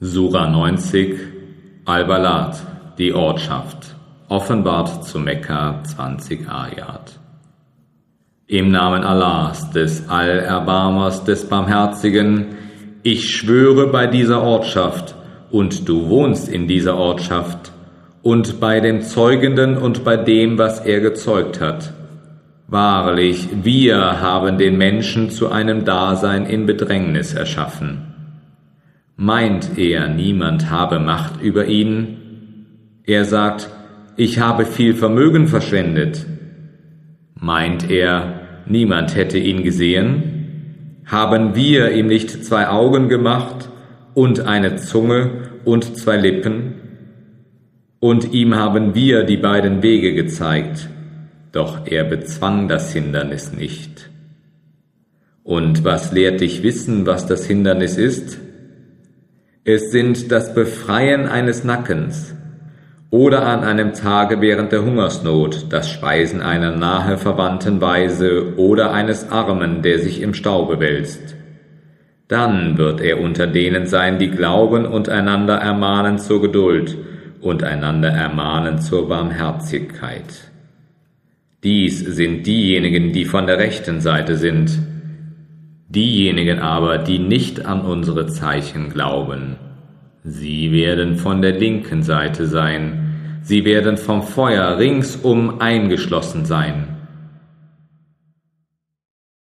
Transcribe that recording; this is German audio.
Sura 90 Al-Balad, die Ortschaft, offenbart zu Mekka 20 Ayat. Im Namen Allahs, des Allerbarmers, des Barmherzigen, ich schwöre bei dieser Ortschaft, und du wohnst in dieser Ortschaft, und bei dem Zeugenden und bei dem, was er gezeugt hat. Wahrlich, wir haben den Menschen zu einem Dasein in Bedrängnis erschaffen Meint er, niemand habe Macht über ihn? Er sagt, ich habe viel Vermögen verschwendet. Meint er, niemand hätte ihn gesehen? Haben wir ihm nicht zwei Augen gemacht und eine Zunge und zwei Lippen? Und ihm haben wir die beiden Wege gezeigt, doch er bezwang das Hindernis nicht. Und was lehrt dich wissen, was das Hindernis ist? Es sind das Befreien eines Nackens oder an einem Tage während der Hungersnot das Speisen einer nahe verwandten Weise oder eines Armen, der sich im Staube wälzt. Dann wird er unter denen sein, die glauben und einander ermahnen zur Geduld und einander ermahnen zur Barmherzigkeit. Dies sind diejenigen, die von der rechten Seite sind, Diejenigen aber, die nicht an unsere Zeichen glauben, sie werden von der linken Seite sein, sie werden vom Feuer ringsum eingeschlossen sein.